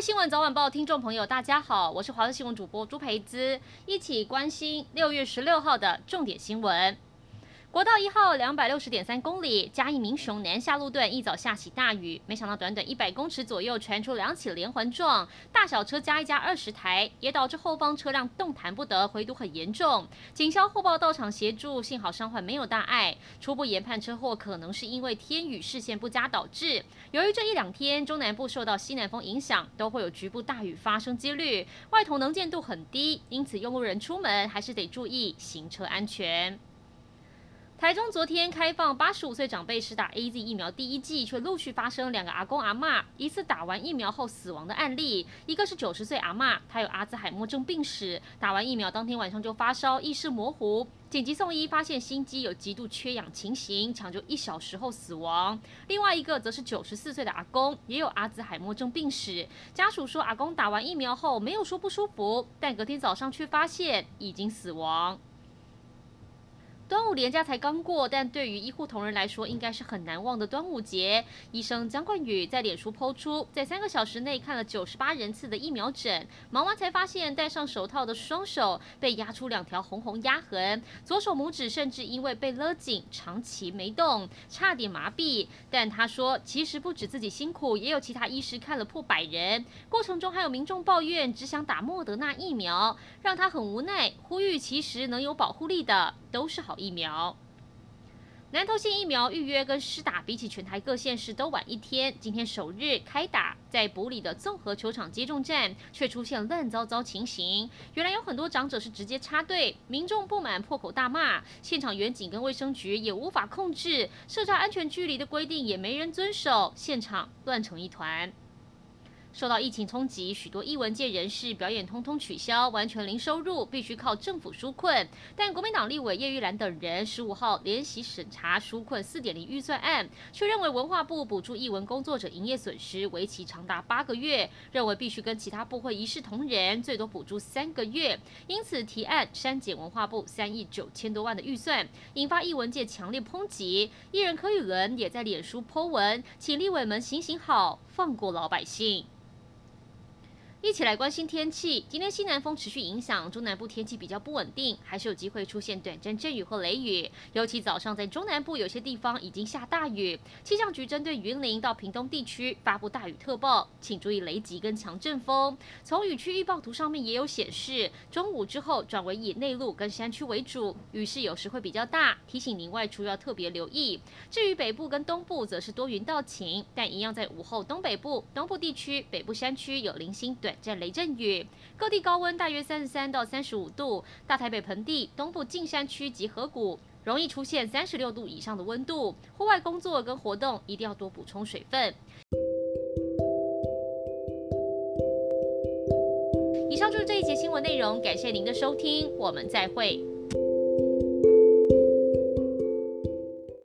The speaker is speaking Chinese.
新闻早晚报听众朋友，大家好，我是华视新闻主播朱培姿，一起关心六月十六号的重点新闻。国道一号两百六十点三公里，嘉义民雄南下路段一早下起大雨，没想到短短一百公尺左右传出两起连环撞，大小车加一加二十台，也导致后方车辆动弹不得，回堵很严重。警消后报到场协助，幸好伤患没有大碍。初步研判车祸可能是因为天雨视线不佳导致。由于这一两天中南部受到西南风影响，都会有局部大雨发生几率，外头能见度很低，因此用路人出门还是得注意行车安全。台中昨天开放八十五岁长辈施打 AZ 疫苗第一剂，却陆续发生两个阿公阿嬷疑似打完疫苗后死亡的案例。一个是九十岁阿嬷，她有阿兹海默症病史，打完疫苗当天晚上就发烧，意识模糊，紧急送医，发现心肌有极度缺氧情形，抢救一小时后死亡。另外一个则是九十四岁的阿公，也有阿兹海默症病史，家属说阿公打完疫苗后没有说不舒服，但隔天早上却发现已经死亡。端午连假才刚过，但对于医护同仁来说，应该是很难忘的端午节。医生姜冠宇在脸书 PO 出，在三个小时内看了九十八人次的疫苗诊，忙完才发现戴上手套的双手被压出两条红红压痕，左手拇指甚至因为被勒紧，长期没动，差点麻痹。但他说，其实不止自己辛苦，也有其他医师看了破百人。过程中还有民众抱怨，只想打莫德纳疫苗，让他很无奈，呼吁其实能有保护力的。都是好疫苗。南投县疫苗预约跟施打比起全台各县市都晚一天，今天首日开打，在埔里的综合球场接种站却出现乱糟糟情形。原来有很多长者是直接插队，民众不满破口大骂，现场员警跟卫生局也无法控制，设置安全距离的规定也没人遵守，现场乱成一团。受到疫情冲击，许多艺文界人士表演通通取消，完全零收入，必须靠政府纾困。但国民党立委叶玉兰等人十五号联席审查纾困四点零预算案，却认为文化部补助艺文工作者营业损失为期长达八个月，认为必须跟其他部会一视同仁，最多补助三个月，因此提案删减文化部三亿九千多万的预算，引发艺文界强烈抨击。艺人柯宇伦也在脸书 po 文，请立委们行行好，放过老百姓。一起来关心天气。今天西南风持续影响，中南部天气比较不稳定，还是有机会出现短暂阵雨或雷雨。尤其早上在中南部有些地方已经下大雨。气象局针对云林到屏东地区发布大雨特报，请注意雷击跟强阵风。从雨区预报图上面也有显示，中午之后转为以内陆跟山区为主，雨势有时会比较大，提醒您外出要特别留意。至于北部跟东部则是多云到晴，但一样在午后东北部、东部地区、北部山区有零星短。短暂雷阵雨，各地高温大约三十三到三十五度。大台北盆地、东部近山区及河谷容易出现三十六度以上的温度。户外工作跟活动一定要多补充水分。以上就是这一节新闻内容，感谢您的收听，我们再会。